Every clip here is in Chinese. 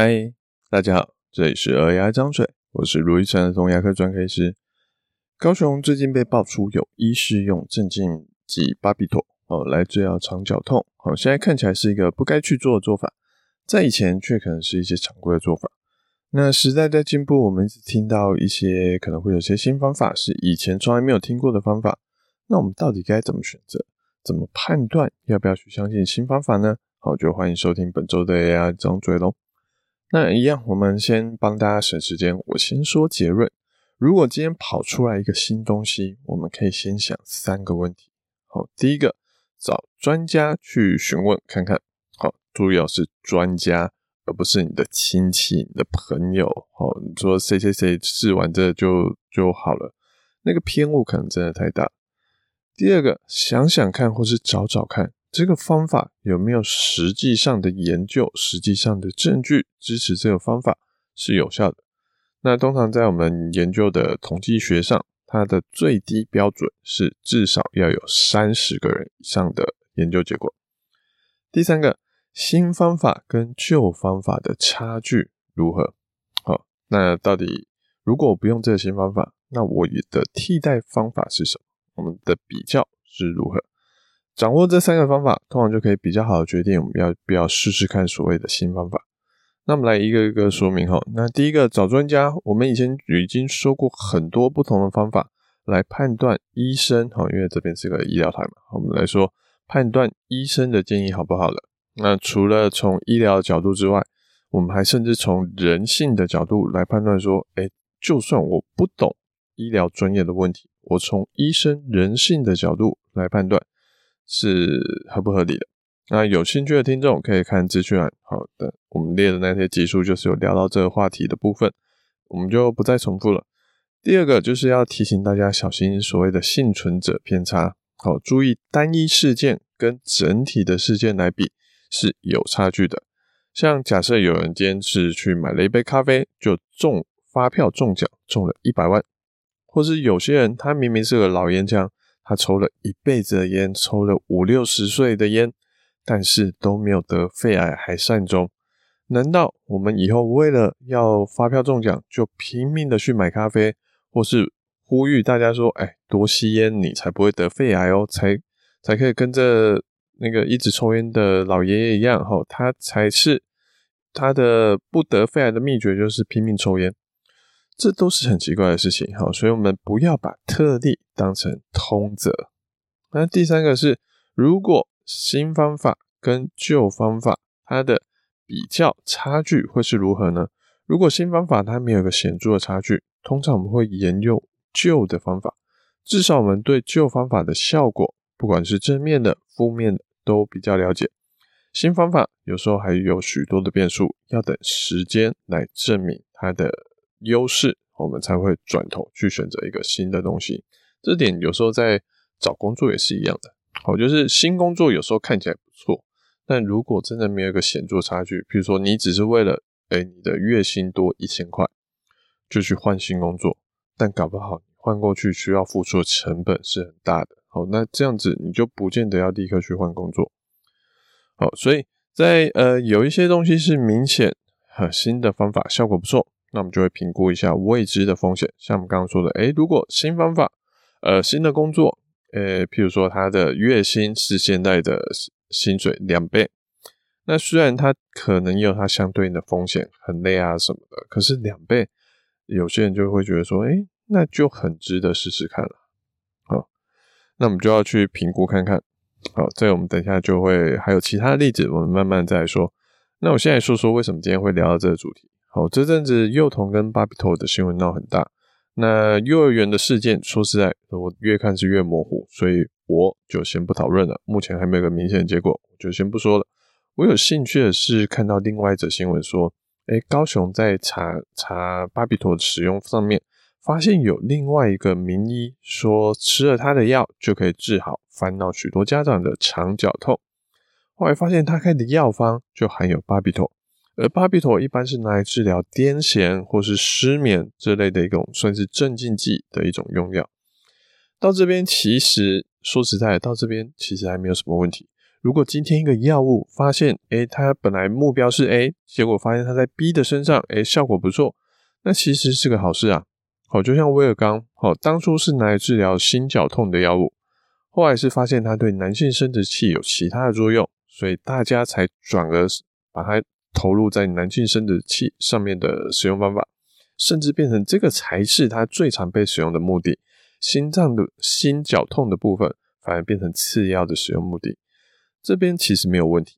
嗨，大家好，这里是儿牙张嘴，我是卢玉成儿童牙科专科医师。高雄最近被爆出有医师用镇静剂巴比妥哦来治疗肠绞痛，好、哦，现在看起来是一个不该去做的做法，在以前却可能是一些常规的做法。那时代在进步，我们一直听到一些可能会有些新方法，是以前从来没有听过的方法。那我们到底该怎么选择？怎么判断要不要去相信新方法呢？好，就欢迎收听本周的儿牙张嘴喽。那一样，我们先帮大家省时间，我先说结论。如果今天跑出来一个新东西，我们可以先想三个问题。好，第一个，找专家去询问看看。好，注意哦，是专家，而不是你的亲戚、你的朋友。好，你说谁谁谁试完这就就好了，那个偏误可能真的太大。第二个，想想看，或是找找看，这个方法有没有实际上的研究、实际上的证据支持这个方法是有效的。那通常在我们研究的统计学上，它的最低标准是至少要有三十个人以上的研究结果。第三个，新方法跟旧方法的差距如何？好，那到底如果我不用这个新方法，那我的替代方法是什么？我们的比较是如何？掌握这三个方法，通常就可以比较好的决定我们要不要试试看所谓的新方法。那我们来一个一个说明哈。那第一个找专家，我们以前已经说过很多不同的方法来判断医生哈，因为这边是个医疗台嘛，我们来说判断医生的建议好不好了。那除了从医疗角度之外，我们还甚至从人性的角度来判断说，哎，就算我不懂医疗专业的问题。我从医生人性的角度来判断是合不合理的。那有兴趣的听众可以看资讯栏。好的，我们列的那些集数就是有聊到这个话题的部分，我们就不再重复了。第二个就是要提醒大家小心所谓的幸存者偏差。好，注意单一事件跟整体的事件来比是有差距的。像假设有人今天是去买了一杯咖啡，就中发票中奖中了一百万。或是有些人，他明明是个老烟枪，他抽了一辈子的烟，抽了五六十岁的烟，但是都没有得肺癌还善终。难道我们以后为了要发票中奖，就拼命的去买咖啡，或是呼吁大家说，哎，多吸烟，你才不会得肺癌哦，才才可以跟着那个一直抽烟的老爷爷一样，吼，他才是他的不得肺癌的秘诀，就是拼命抽烟。这都是很奇怪的事情，好，所以我们不要把特例当成通则。那第三个是，如果新方法跟旧方法它的比较差距会是如何呢？如果新方法它没有个显著的差距，通常我们会沿用旧的方法，至少我们对旧方法的效果，不管是正面的、负面的，都比较了解。新方法有时候还有许多的变数，要等时间来证明它的。优势，我们才会转头去选择一个新的东西。这点有时候在找工作也是一样的。好，就是新工作有时候看起来不错，但如果真的没有一个显著差距，比如说你只是为了，哎，你的月薪多一千块，就去换新工作，但搞不好换过去需要付出的成本是很大的。好，那这样子你就不见得要立刻去换工作。好，所以在呃有一些东西是明显和新的方法效果不错。那我们就会评估一下未知的风险，像我们刚刚说的，诶，如果新方法，呃，新的工作，呃，譬如说他的月薪是现在的薪水两倍，那虽然他可能也有他相对应的风险，很累啊什么的，可是两倍，有些人就会觉得说，诶，那就很值得试试看了。好，那我们就要去评估看看。好，这我们等一下就会还有其他例子，我们慢慢再说。那我现在说说为什么今天会聊到这个主题。哦，这阵子幼童跟巴比妥的新闻闹很大。那幼儿园的事件，说实在，我越看是越模糊，所以我就先不讨论了。目前还没有个明显的结果，我就先不说了。我有兴趣的是看到另外一则新闻说，诶，高雄在查查巴比妥的使用上面，发现有另外一个名医说吃了他的药就可以治好烦恼许多家长的肠绞痛。后来发现他开的药方就含有巴比妥。而巴比妥一般是拿来治疗癫痫或是失眠这类的一种算是镇静剂的一种用药。到这边其实说实在的，到这边其实还没有什么问题。如果今天一个药物发现，诶，它本来目标是 A，结果发现它在 B 的身上，诶，效果不错，那其实是个好事啊。好，就像威尔刚，好，当初是拿来治疗心绞痛的药物，后来是发现它对男性生殖器有其他的作用，所以大家才转而把它投入在男性生殖器上面的使用方法，甚至变成这个才是它最常被使用的目的。心脏的心绞痛的部分反而变成次要的使用目的，这边其实没有问题，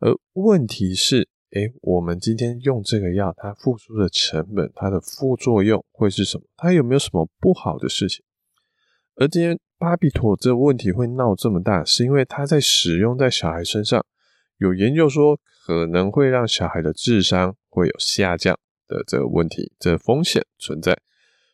而问题是，诶，我们今天用这个药，它付出的成本，它的副作用会是什么？它有没有什么不好的事情？而今天巴比妥这个问题会闹这么大，是因为它在使用在小孩身上，有研究说可能会让小孩的智商会有下降的这个问题，这风险存在。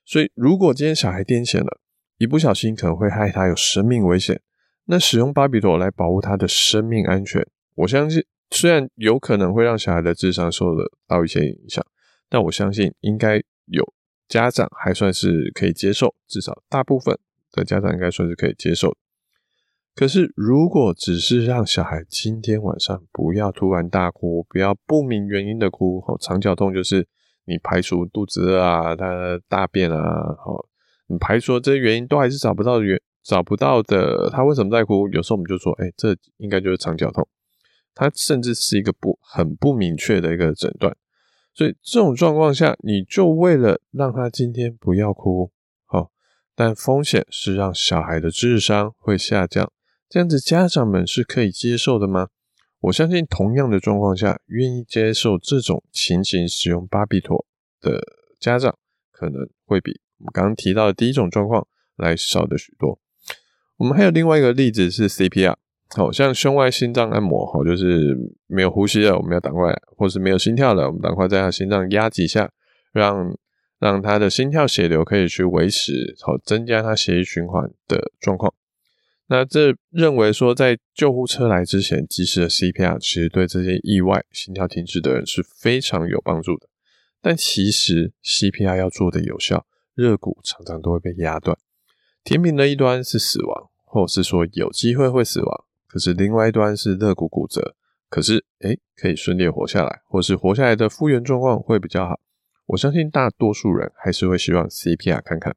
所以，如果今天小孩癫痫了，一不小心可能会害他有生命危险。那使用巴比妥来保护他的生命安全，我相信虽然有可能会让小孩的智商受得到一些影响，但我相信应该有家长还算是可以接受，至少大部分的家长应该算是可以接受。可是，如果只是让小孩今天晚上不要突然大哭，不要不明原因的哭，哦，肠绞痛就是你排除肚子饿啊，他大便啊，哦。你排除这些原因都还是找不到原找不到的，他为什么在哭？有时候我们就说，哎、这应该就是肠绞痛，它甚至是一个不很不明确的一个诊断。所以这种状况下，你就为了让他今天不要哭，好，但风险是让小孩的智商会下降，这样子家长们是可以接受的吗？我相信同样的状况下，愿意接受这种情形使用巴比妥的家长可能会比。我们刚刚提到的第一种状况来少的许多。我们还有另外一个例子是 CPR，好像胸外心脏按摩，好，就是没有呼吸了，我们要赶快，或是没有心跳了，我们赶快在他心脏压几下，让让他的心跳血流可以去维持，好，增加他血液循环的状况。那这认为说，在救护车来之前，及时的 CPR 其实对这些意外心跳停止的人是非常有帮助的。但其实 CPR 要做的有效。肋骨常常都会被压断，天平的一端是死亡，或者是说有机会会死亡，可是另外一端是肋骨骨折，可是诶可以顺利活下来，或是活下来的复原状况会比较好。我相信大多数人还是会希望 CPR 看看。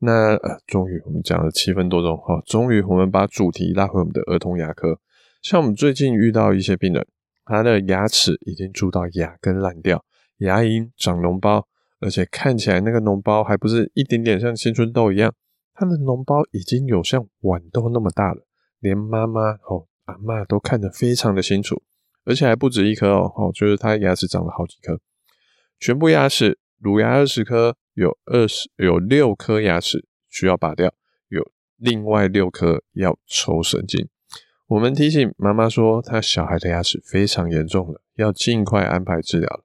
那呃，终于我们讲了七分多钟哈，终于我们把主题拉回我们的儿童牙科。像我们最近遇到一些病人，他的牙齿已经蛀到牙根烂掉，牙龈长脓包。而且看起来那个脓包还不是一点点像青春痘一样，它的脓包已经有像豌豆那么大了，连妈妈哦、阿嬷都看得非常的清楚，而且还不止一颗哦，哦，就是他牙齿长了好几颗，全部牙齿乳牙二十颗，有二十有六颗牙齿需要拔掉，有另外六颗要抽神经。我们提醒妈妈说，她小孩的牙齿非常严重了，要尽快安排治疗。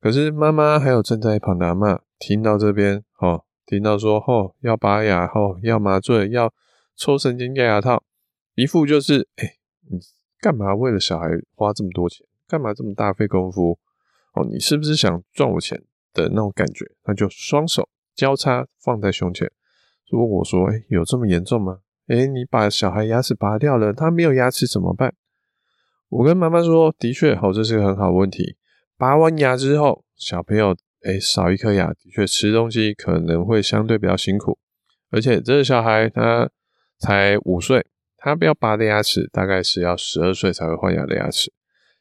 可是妈妈还有正在一旁的阿嬷听到这边，哦，听到说，哦，要拔牙，哦，要麻醉，要抽神经、戴牙套，一副就是，哎，你干嘛为了小孩花这么多钱？干嘛这么大费功夫？哦，你是不是想赚我钱的那种感觉？那就双手交叉放在胸前。如果我说，哎，有这么严重吗？哎，你把小孩牙齿拔掉了，他没有牙齿怎么办？我跟妈妈说，的确，好，这是个很好的问题。拔完牙之后，小朋友诶少一颗牙，的确吃东西可能会相对比较辛苦，而且这个小孩他才五岁，他不要拔的牙齿大概是要十二岁才会换牙的牙齿。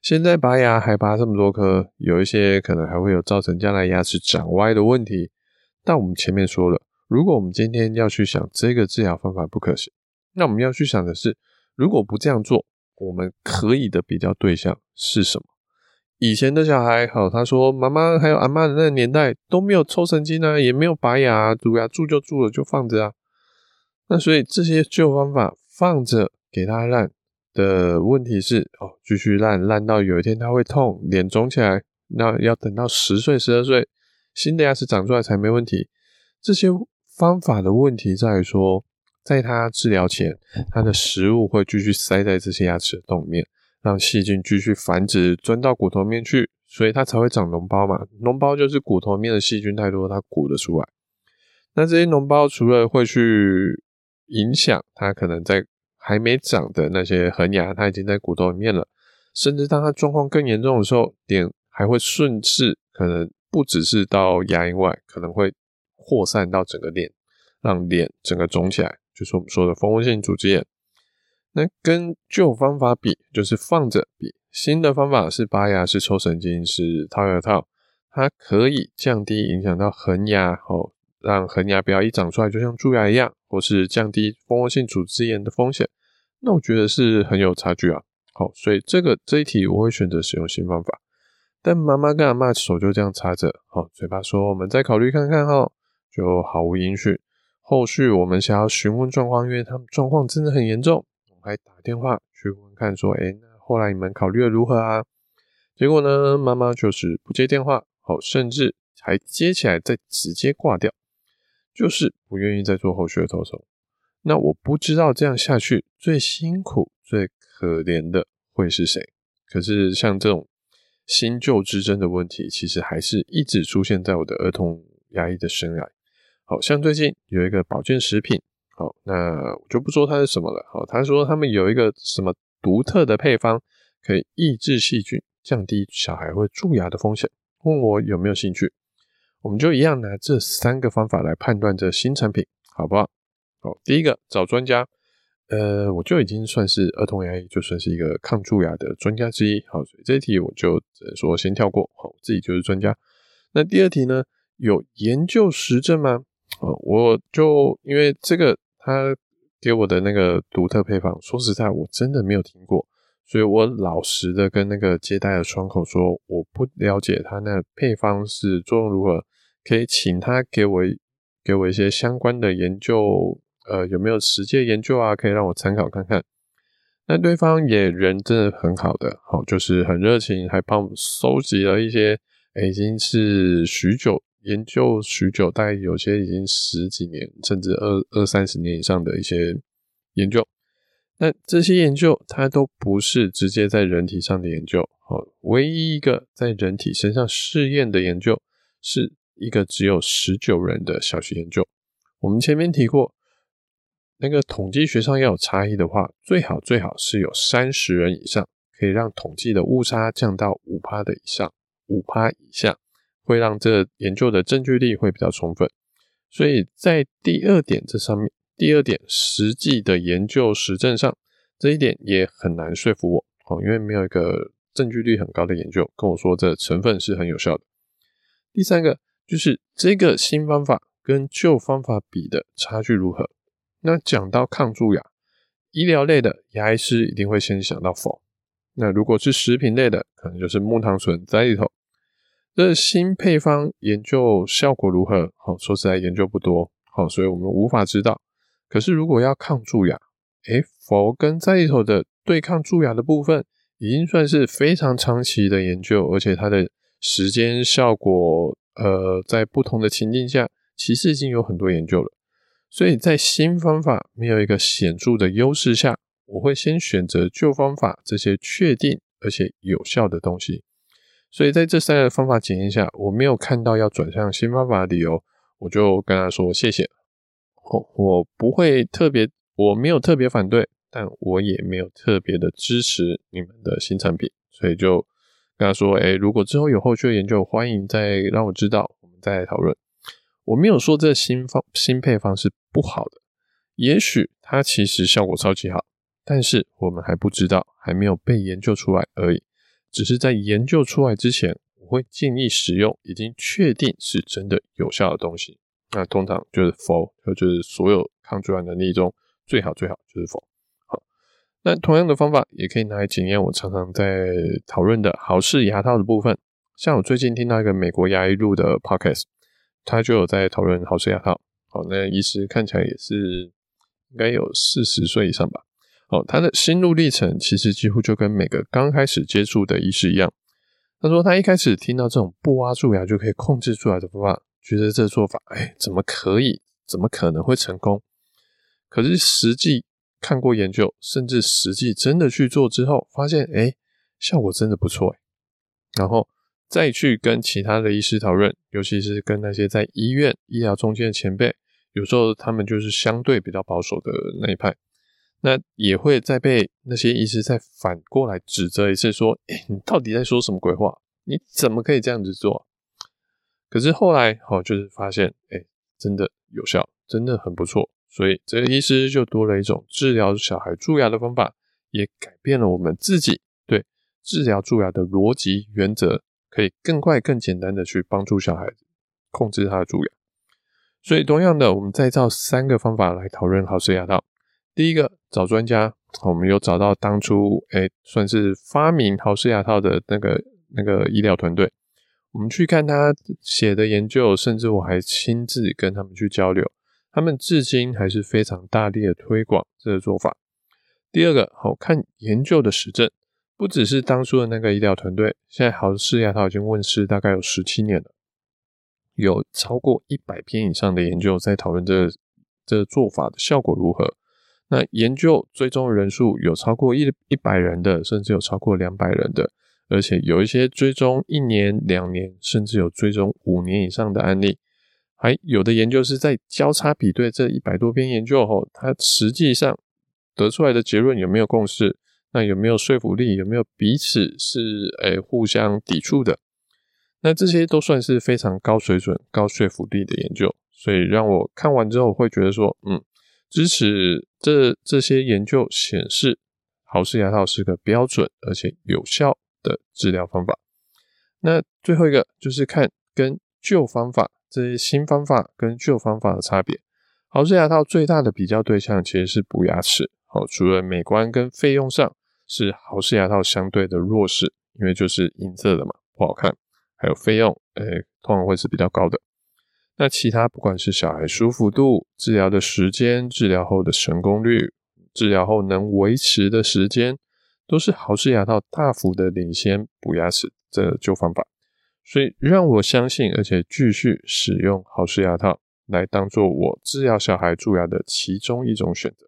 现在拔牙还拔这么多颗，有一些可能还会有造成将来牙齿长歪的问题。但我们前面说了，如果我们今天要去想这个治疗方法不可行，那我们要去想的是，如果不这样做，我们可以的比较对象是什么？以前的小孩，好，他说妈妈还有阿嬷的那个年代都没有抽神经啊，也没有拔牙，乳牙蛀就蛀了，就放着啊。那所以这些旧方法放着给他烂的问题是，哦，继续烂烂到有一天他会痛，脸肿起来，那要等到十岁、十二岁，新的牙齿长出来才没问题。这些方法的问题在于说，在他治疗前，他的食物会继续塞在这些牙齿的洞里面。让细菌继续繁殖，钻到骨头面去，所以它才会长脓包嘛。脓包就是骨头面的细菌太多，它鼓得出来。那这些脓包除了会去影响它可能在还没长的那些恒牙，它已经在骨头里面了。甚至当它状况更严重的时候，脸还会顺势，可能不只是到牙龈外，可能会扩散到整个脸，让脸整个肿起来，就是我们说的蜂窝性组织炎。那跟旧方法比，就是放着比，新的方法是拔牙，是抽神经，是套牙套，它可以降低影响到恒牙，哦，让恒牙不要一长出来就像蛀牙一样，或是降低蜂窝性组织炎的风险。那我觉得是很有差距啊。好，所以这个这一题我会选择使用新方法，但妈妈跟阿嬷手就这样插着，好，嘴巴说我们再考虑看看哈，就毫无音讯。后续我们想要询问状况，因为他们状况真的很严重，我还打电话去问看说，哎，那后来你们考虑的如何啊？结果呢，妈妈就是不接电话，好，甚至还接起来再直接挂掉，就是不愿意再做后续的投手。那我不知道这样下去最辛苦最。可怜的会是谁？可是像这种新旧之争的问题，其实还是一直出现在我的儿童牙医的生涯。好像最近有一个保健食品，好，那我就不说它是什么了。好，他说他们有一个什么独特的配方，可以抑制细菌，降低小孩会蛀牙的风险。问我有没有兴趣？我们就一样拿这三个方法来判断这新产品好不好？好，第一个找专家。呃，我就已经算是儿童牙医，就算是一个抗蛀牙的专家之一。好，所以这一题我就只能说先跳过。好，我自己就是专家。那第二题呢？有研究实证吗？哦，我就因为这个他给我的那个独特配方，说实在，我真的没有听过，所以我老实的跟那个接待的窗口说，我不了解他那配方是作用如何，可以请他给我给我一些相关的研究。呃，有没有实际研究啊？可以让我参考看看。那对方也人真的很好的，好，就是很热情，还帮我们收集了一些，已经是许久研究许久，大概有些已经十几年，甚至二二三十年以上的一些研究。那这些研究它都不是直接在人体上的研究，好，唯一一个在人体身上试验的研究，是一个只有十九人的小学研究。我们前面提过。那个统计学上要有差异的话，最好最好是有三十人以上，可以让统计的误差降到五趴的以上，五趴以下会让这研究的证据力会比较充分。所以在第二点这上面，第二点实际的研究实证上，这一点也很难说服我哦，因为没有一个证据率很高的研究跟我说这成分是很有效的。第三个就是这个新方法跟旧方法比的差距如何？那讲到抗蛀牙，医疗类的牙医师一定会先想到否。那如果是食品类的，可能就是木糖醇在里头。这新配方研究效果如何？好，说实在研究不多，好，所以我们无法知道。可是如果要抗蛀牙，诶，否跟在里头的对抗蛀牙的部分，已经算是非常长期的研究，而且它的时间效果，呃，在不同的情境下，其实已经有很多研究了。所以在新方法没有一个显著的优势下，我会先选择旧方法这些确定而且有效的东西。所以在这三个方法检验下，我没有看到要转向新方法的理由，我就跟他说谢谢。我我不会特别，我没有特别反对，但我也没有特别的支持你们的新产品，所以就跟他说，哎，如果之后有后续的研究，欢迎再让我知道，我们再来讨论。我没有说这新方新配方是不好的，也许它其实效果超级好，但是我们还不知道，还没有被研究出来而已。只是在研究出来之前，我会建议使用已经确定是真的有效的东西。那通常就是否，就是所有抗蛀牙能力中最好最好就是否。好，那同样的方法也可以拿来检验我常常在讨论的豪氏牙套的部分。像我最近听到一个美国牙医录的 podcast。他就有在讨论豪氏牙套，好，那医师看起来也是应该有四十岁以上吧，好，他的心路历程其实几乎就跟每个刚开始接触的医师一样。他说他一开始听到这种不挖蛀牙就可以控制蛀牙的方法，觉得这做法，哎，怎么可以？怎么可能会成功？可是实际看过研究，甚至实际真的去做之后，发现，哎，效果真的不错，哎，然后。再去跟其他的医师讨论，尤其是跟那些在医院医疗中间的前辈，有时候他们就是相对比较保守的那一派。那也会再被那些医师再反过来指责一次，说：“哎，你到底在说什么鬼话？你怎么可以这样子做？”可是后来，哦，就是发现，哎，真的有效，真的很不错。所以这个医师就多了一种治疗小孩蛀牙的方法，也改变了我们自己对治疗蛀牙的逻辑原则，可以更快、更简单的去帮助小孩控制他的蛀牙。所以，同样的，我们再照三个方法来讨论豪氏牙套。第一个，找专家，我们有找到当初哎，算是发明豪氏牙套的那个那个医疗团队。我们去看他写的研究，甚至我还亲自跟他们去交流，他们至今还是非常大力的推广这个做法。第二个，好看研究的实证，不只是当初的那个医疗团队，现在豪氏牙套已经问世大概有十七年了，有超过一百篇以上的研究在讨论这这做法的效果如何。那研究追踪人数有超过一一百人的，甚至有超过两百人的。而且有一些追踪一年、两年，甚至有追踪五年以上的案例，还有的研究是在交叉比对这一百多篇研究后，它实际上得出来的结论有没有共识？那有没有说服力？有没有彼此是诶互相抵触的？那这些都算是非常高水准、高说服力的研究，所以让我看完之后会觉得说，嗯，支持这这些研究显示，豪氏牙套是个标准而且有效的治疗方法，那最后一个就是看跟旧方法这些新方法跟旧方法的差别。豪氏牙套最大的比较对象其实是补牙齿，好，除了美观跟费用上是豪氏牙套相对的弱势，因为就是银色的嘛，不好看，还有费用，诶、通常会是比较高的。那其他不管是小孩舒服度、治疗的时间、治疗后的成功率、治疗后能维持的时间。都是豪氏牙套大幅的领先补牙齿这旧方法，所以让我相信，而且继续使用豪氏牙套来当做我治疗小孩蛀牙的其中一种选择。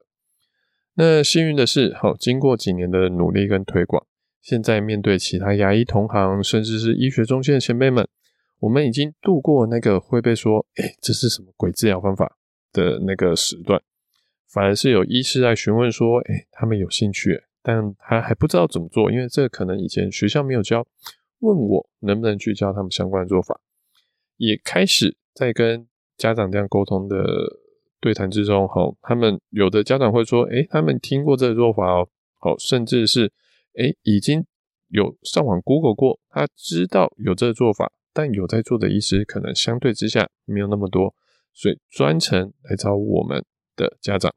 那幸运的是，好，经过几年的努力跟推广，现在面对其他牙医同行，甚至是医学中心的前辈们，我们已经度过那个会被说“哎，这是什么鬼治疗方法”的那个时段，反而是有医师来询问说：“哎，他们有兴趣。”但他还不知道怎么做，因为这可能以前学校没有教，问我能不能去教他们相关的做法，也开始在跟家长这样沟通的对谈之中，好，他们有的家长会说，诶，他们听过这个做法哦，好，甚至是诶，已经有上网 Google 过，他知道有这个做法，但有在做的医师可能相对之下没有那么多，所以专程来找我们的家长，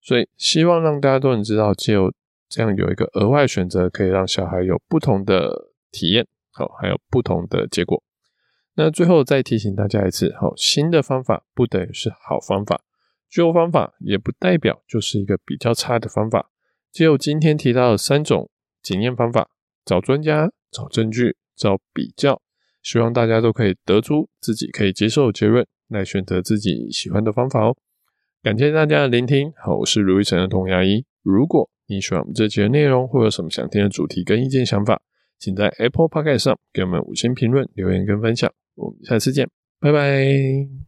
所以希望让大家都能知道，借由这样有一个额外选择，可以让小孩有不同的体验，好，还有不同的结果。那最后再提醒大家一次，好，新的方法不等于是好方法，旧方法也不代表就是一个比较差的方法。只有今天提到的三种检验方法：找专家、找证据、找比较，希望大家都可以得出自己可以接受的结论，来选择自己喜欢的方法哦。感谢大家的聆听，好，我是卢玉成的童牙医。如果你喜欢我们这期的内容，或有什么想听的主题跟意见想法，请在 Apple Podcast 上给我们五星评论、留言跟分享。我们下次见，拜拜。